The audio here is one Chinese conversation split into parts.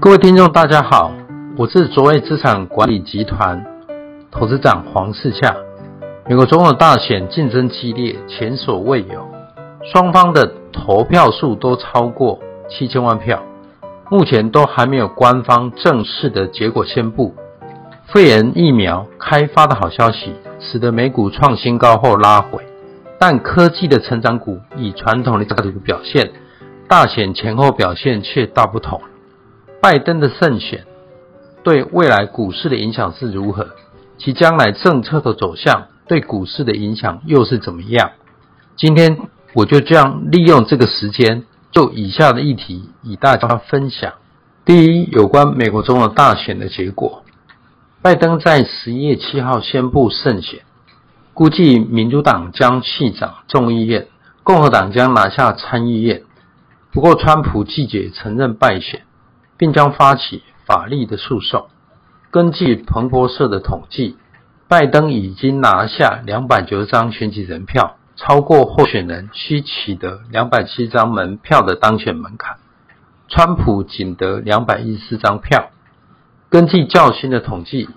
各位听众，大家好，我是卓越资产管理集团投资长黄世洽。美国总统大选竞争激烈，前所未有，双方的投票数都超过七千万票，目前都还没有官方正式的结果宣布。肺炎疫苗开发的好消息，使得美股创新高后拉回，但科技的成长股以传统的价值股表现，大选前后表现却大不同。拜登的胜选对未来股市的影响是如何？其将来政策的走向对股市的影响又是怎么样？今天我就这样利用这个时间，就以下的议题与大家分享。第一，有关美国中的大选的结果，拜登在十一月七号宣布胜选，估计民主党将续掌众议院，共和党将拿下参议院。不过，川普拒绝承认败选。并将发起法律的诉讼。根据彭博社的统计，拜登已经拿下两百九十张选举人票，超过候选人需取得两百七十张门票的当选门槛。川普仅得两百一十四张票。根据较新的统计，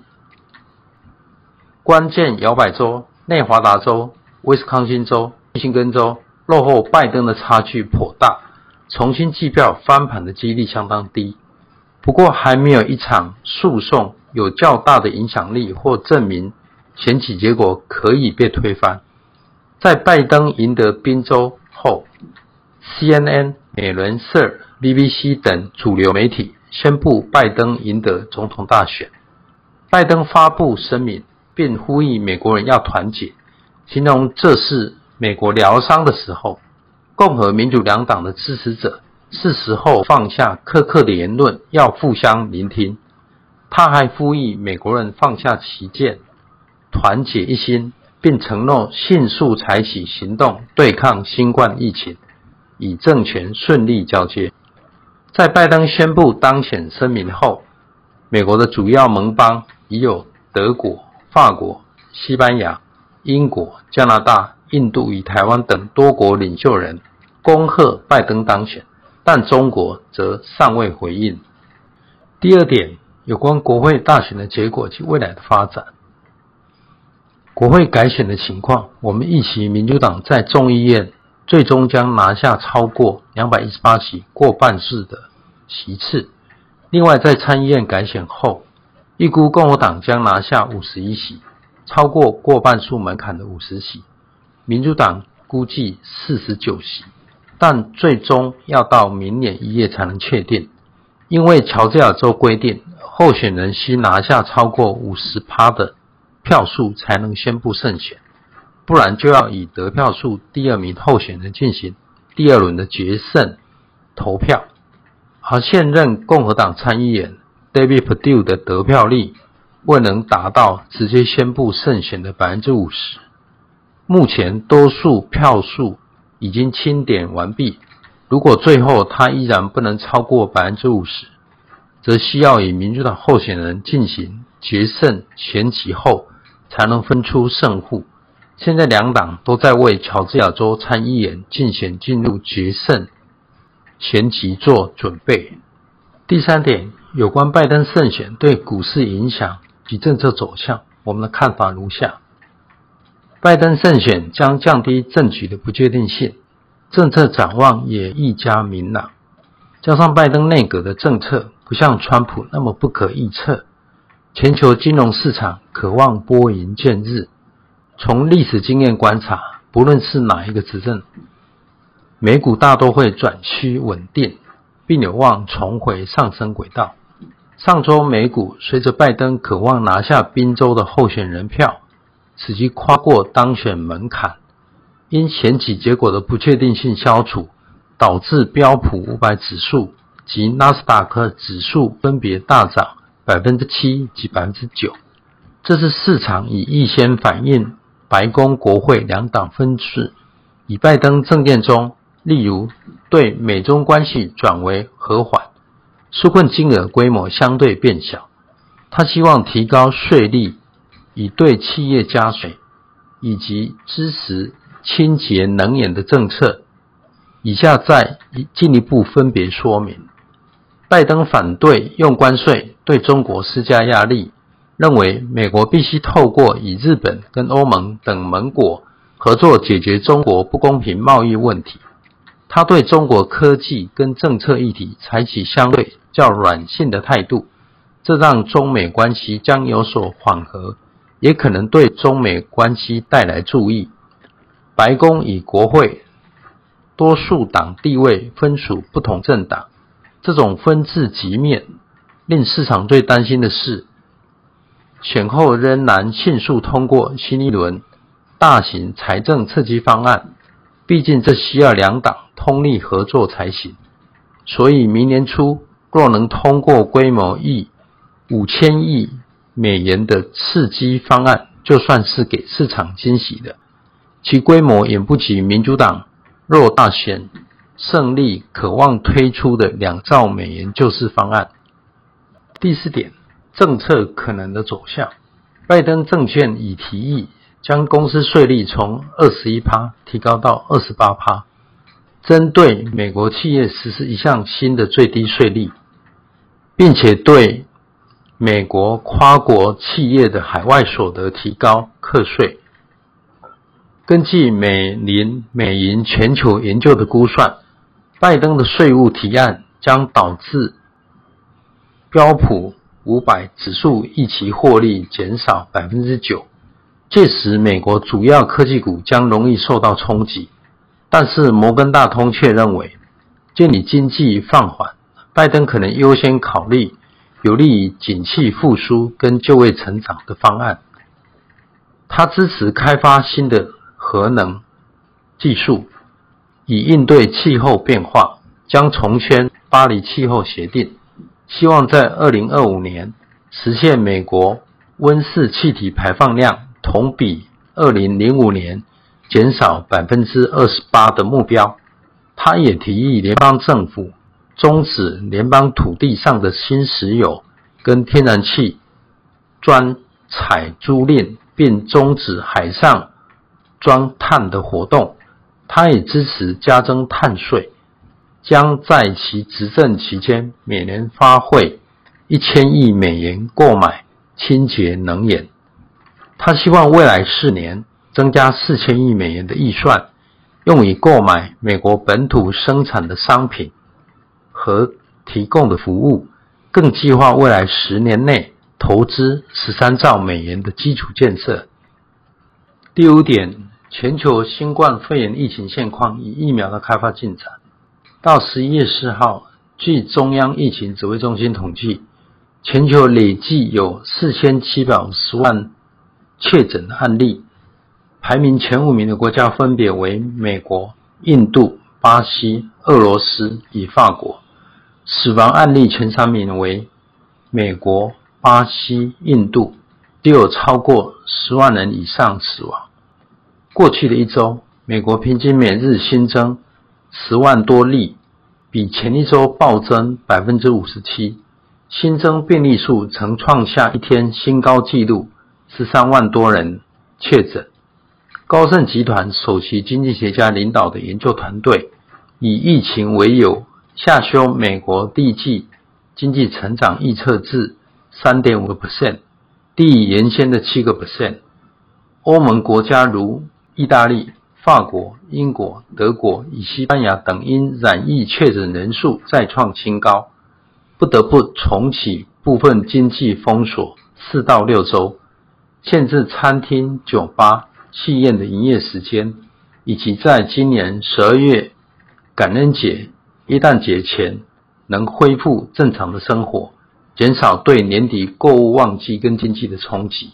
关键摇摆州内华达州、威斯康星州、密西根州落后拜登的差距颇大，重新计票翻盘的几率相当低。不过，还没有一场诉讼有较大的影响力或证明选举结果可以被推翻。在拜登赢得宾州后，CNN、美联社、BBC 等主流媒体宣布拜登赢得总统大选。拜登发布声明，并呼吁美国人要团结，形容这是美国疗伤的时候。共和民主两党的支持者。是时候放下苛刻的言论，要互相聆听。他还呼吁美国人放下歧见，团结一心，并承诺迅速采取行动对抗新冠疫情，以政权顺利交接。在拜登宣布当选声明后，美国的主要盟邦已有德国、法国、西班牙、英国、加拿大、印度与台湾等多国领袖人恭贺拜登当选。但中国则尚未回应。第二点，有关国会大选的结果及未来的发展。国会改选的情况，我们预期民主党在众议院最终将拿下超过两百一十八席，过半数的席次。另外，在参议院改选后，预估共和党将拿下五十一席，超过过半数门槛的五十席。民主党估计四十九席。但最终要到明年一月才能确定，因为乔治亚州规定，候选人需拿下超过五十趴的票数才能宣布胜选，不然就要以得票数第二名候选人进行第二轮的决胜投票。而现任共和党参议员 David Perdue 的得票率未能达到直接宣布胜选的百分之五十，目前多数票数。已经清点完毕。如果最后他依然不能超过百分之五十，则需要以民主党候选人进行决胜选举后，才能分出胜负。现在两党都在为乔治亚州参议员竞选进入决胜选举做准备。第三点，有关拜登胜选对股市影响及政策走向，我们的看法如下。拜登胜选将降低政局的不确定性，政策展望也愈加明朗。加上拜登内阁的政策不像川普那么不可预测，全球金融市场可望拨云见日。从历史经验观察，不论是哪一个执政，美股大都会转趋稳定，并有望重回上升轨道。上周美股随着拜登渴望拿下宾州的候选人票。使其跨过当选门槛，因选举结果的不确定性消除，导致标普五百指数及纳斯达克指数分别大涨百分之七及百分之九。这是市场已预先反映白宫国会两党分治，以拜登政见中，例如对美中关系转为和缓，纾困金额规模相对变小，他希望提高税率。以对企业加税，以及支持清洁能源的政策。以下再进一步分别说明。拜登反对用关税对中国施加压力，认为美国必须透过与日本跟欧盟等盟国合作解决中国不公平贸易问题。他对中国科技跟政策议题采取相对较软性的态度，这让中美关系将有所缓和，也可能对中美关系带来注意。白宫与国会多数党地位分属不同政党。这种分治局面令市场最担心的是，选后仍然迅速通过新一轮大型财政刺激方案。毕竟这需要两党通力合作才行。所以明年初若能通过规模逾五千亿美元的刺激方案，就算是给市场惊喜的。其规模远不及民主党若大选。胜利渴望推出的两兆美元救市方案。第四点，政策可能的走向。拜登政权已提议将公司税率从二十一趴提高到二十八趴，针对美国企业实施一项新的最低税率，并且对美国跨国企业的海外所得提高课税。根据美林美银全球研究的估算。拜登的税务提案将导致标普五百指数预期获利减少百分之九，届时美国主要科技股将容易受到冲击。但是摩根大通却认为，鉴于经济放缓，拜登可能优先考虑有利于景气复苏跟就业成长的方案。他支持开发新的核能技术。以应对气候变化，将重签巴黎气候协定，希望在二零二五年实现美国温室气体排放量同比二零零五年减少百分之二十八的目标。他也提议联邦政府终止联邦土地上的新石油跟天然气专采租赁，并终止海上钻碳的活动。他也支持加征碳税，将在其执政期间每年花费一千亿美元购买清洁能源。他希望未来四年增加四千亿美元的预算，用以购买美国本土生产的商品和提供的服务，更计划未来十年内投资十三兆美元的基础建设。第五点。全球新冠肺炎疫情现况与疫苗的开发进展。到十一月四号，据中央疫情指挥中心统计，全球累计有四千七百五十万确诊案例，排名前五名的国家分别为美国、印度、巴西、俄罗斯与法国。死亡案例前三名为美国、巴西、印度，都有超过十万人以上死亡。过去的一周，美国平均每日新增十万多例，比前一周暴增百分之五十七。新增病例数曾创下一天新高纪录，十三万多人确诊。高盛集团首席经济学家领导的研究团队，以疫情为由下修美国第一季经济成长预测至三点五个 percent，低于原先的七个 percent。欧盟国家如意大利、法国、英国、德国与西班牙等因染疫确诊人数再创新高，不得不重启部分经济封锁四到六周，限制餐厅、酒吧、戏院的营业时间，以及在今年十二月感恩节、一旦节前能恢复正常的生活，减少对年底购物旺季跟经济的冲击。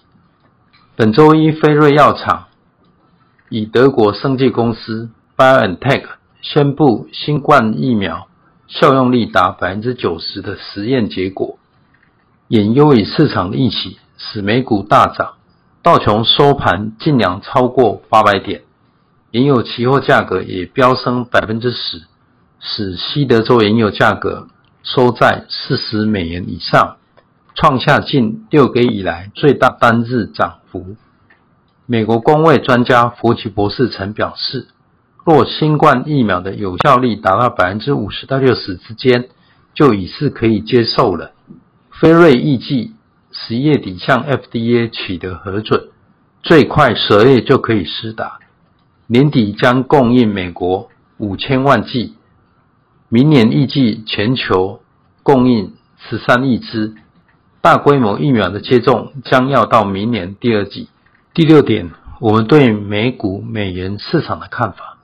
本周一，辉瑞药厂。以德国生技公司 BioNTech 宣布新冠疫苗效用率达百分之九十的实验结果，引优于市场的预期，使美股大涨。道琼收盘劲扬超过八百点，原油期货价格也飙升百分之十，使西德州原油价格收在四十美元以上，创下近六个月以来最大单日涨幅。美国公卫专家佛奇博士曾表示，若新冠疫苗的有效率达到百分之五十到六十之间，就已是可以接受了。辉瑞预计十月底向 FDA 取得核准，最快十二月就可以施打，年底将供应美国五千万剂，明年预计全球供应十三亿支。大规模疫苗的接种将要到明年第二季。第六点，我们对美股美元市场的看法，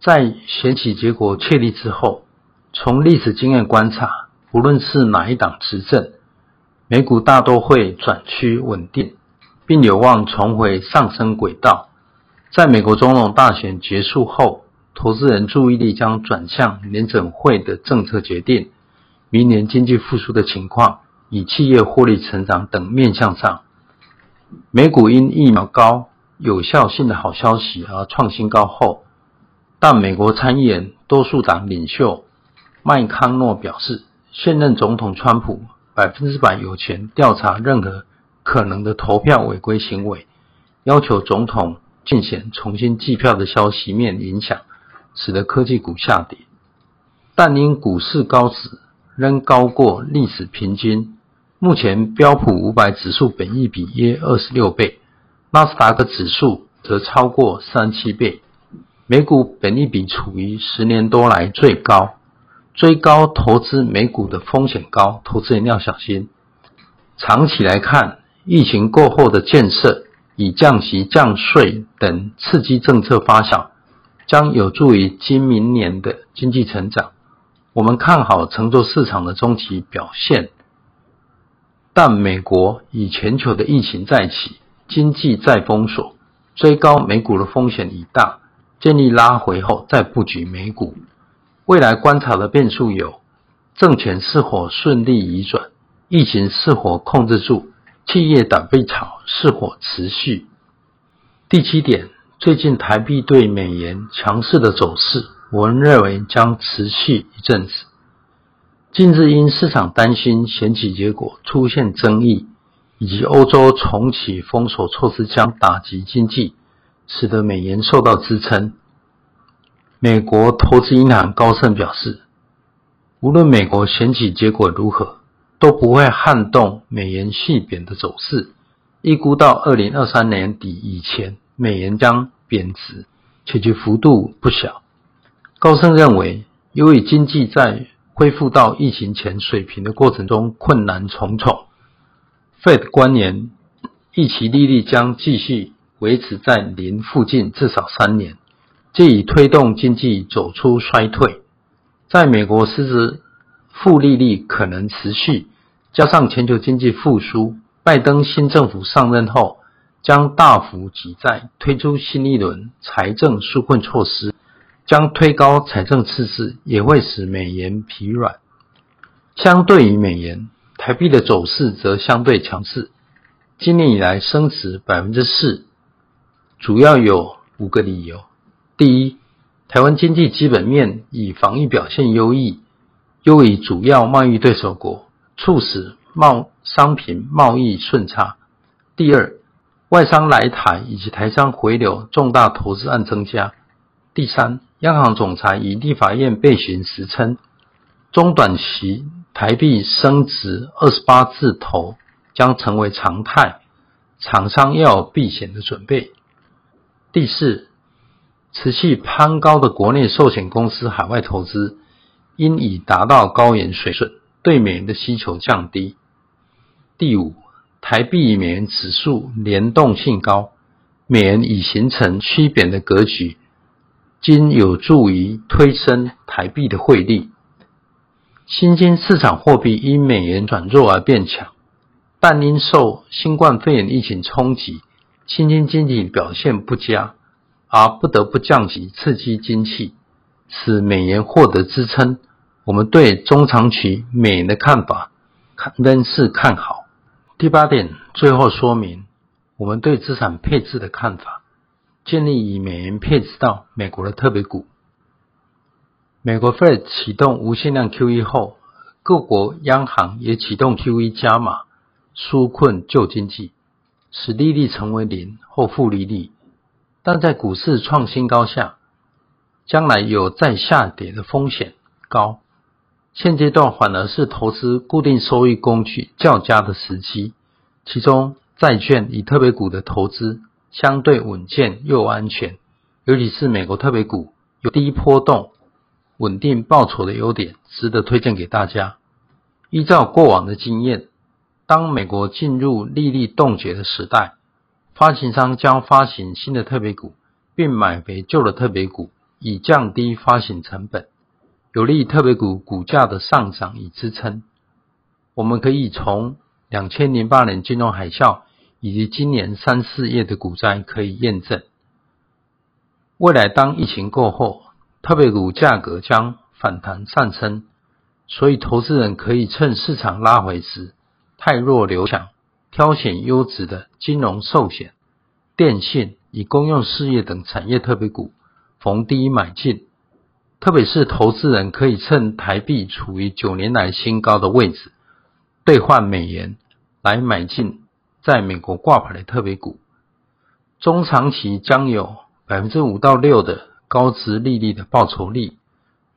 在选举结果确立之后，从历史经验观察，无论是哪一党执政，美股大多会转趋稳定，并有望重回上升轨道。在美国总统大选结束后，投资人注意力将转向联准会的政策决定、明年经济复苏的情况。以企业获利成长等面向上，美股因疫苗高有效性的好消息而创新高后，但美国参议员多数党领袖麦康诺表示，现任总统川普百分之百有权调查任何可能的投票违规行为，要求总统竞选重新计票的消息面影响，使得科技股下跌，但因股市高值仍高过历史平均。目前标普五百指数本益比约二十六倍，纳斯达克指数则超过三七倍，美股本益比处于十年多来最高，追高投资美股的风险高，投资人要小心。长期来看，疫情过后的建设以降息、降税等刺激政策发酵，将有助于今明年的经济成长。我们看好乘坐市场的中期表现。但美国与全球的疫情再起，经济再封锁，追高美股的风险已大，建议拉回后再布局美股。未来观察的变数有：政权是否顺利移转，疫情是否控制住，企业倒闭潮是否持续。第七点，最近台币对美元强势的走势，我们认为将持续一阵子。近日因市场担心选举结果出现争议，以及欧洲重启封锁措施将打击经济，使得美元受到支撑。美国投资银行高盛表示，无论美国选举结果如何，都不会撼动美元续贬的走势。预估到二零二三年底以前，美元将贬值，且其幅度不小。高盛认为，由于经济在恢复到疫情前水平的过程中困难重重，Fed 官员预期利率将继续维持在零附近至少三年，借以推动经济走出衰退。在美国实质负利率可能持续，加上全球经济复苏，拜登新政府上任后将大幅举债，推出新一轮财政纾困措施。将推高财政赤字，也会使美元疲软。相对于美元，台币的走势则相对强势。今年以来升值百分之四，主要有五个理由：第一，台湾经济基本面以防疫表现优异，优于主要贸易对手国，促使贸商品贸易顺差；第二，外商来台以及台商回流重大投资案增加；第三，央行总裁以立法院备询时称，中短期台币升值二十八字头将成为常态，厂商要有避险的准备。第四，持续攀高的国内寿险公司海外投资，因已达到高元水准，对美元的需求降低。第五，台币与美元指数联动性高，美元已形成趋贬的格局。今有助于推升台币的汇率，新兴市场货币因美元转弱而变强，但因受新冠肺炎疫情冲击，新兴经济表现不佳，而不得不降息刺激经济，使美元获得支撑。我们对中长期美元的看法看仍是看好。第八点，最后说明我们对资产配置的看法。建立以美元配置到美国的特别股。美国 Fed 启动无限量 QE 后，各国央行也启动 QE 加码，纾困旧经济。使利率成为零或负利率，但在股市创新高下，将来有再下跌的风险高。现阶段反而是投资固定收益工具较佳的时机，其中债券与特别股的投资相对稳健又安全，尤其是美国特别股有低波动、稳定报酬的优点，值得推荐给大家。依照过往的经验。当美国进入利率冻结的时代，发行商将发行新的特别股，并买回旧的特别股，以降低发行成本，有利特别股股价的上涨与支撑。我们可以从两千零八年金融海啸以及今年三四月的股灾可以验证，未来当疫情过后，特别股价格将反弹上升，所以投资人可以趁市场拉回时。汰弱留强，挑选优质的金融寿险、电信与公用事业等产业特别股，逢低买进。特别是投资人可以趁台币处于九年来新高的位置，兑换美元来买进在美国挂牌的特别股，中长期将有百分之五到六的高殖利率的报酬率，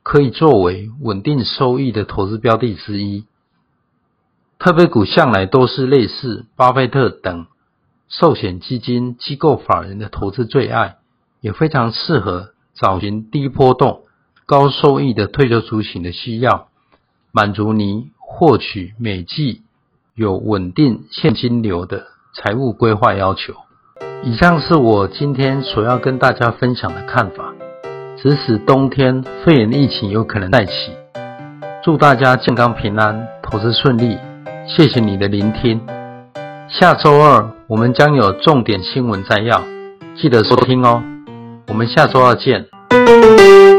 可以作为稳定收益的投资标的之一。特别股向来都是类似巴菲特等寿险基金机构法人的投资最爱，也非常适合找寻低波动、高收益的退休族群的需要，满足你获取每季有稳定现金流的财务规划要求。以上是我今天所要跟大家分享的看法。即使冬天肺炎疫情有可能再起，祝大家健康平安，投资顺利。谢谢你的聆听，下周二我们将有重点新闻摘要，记得收听哦。我们下周二见。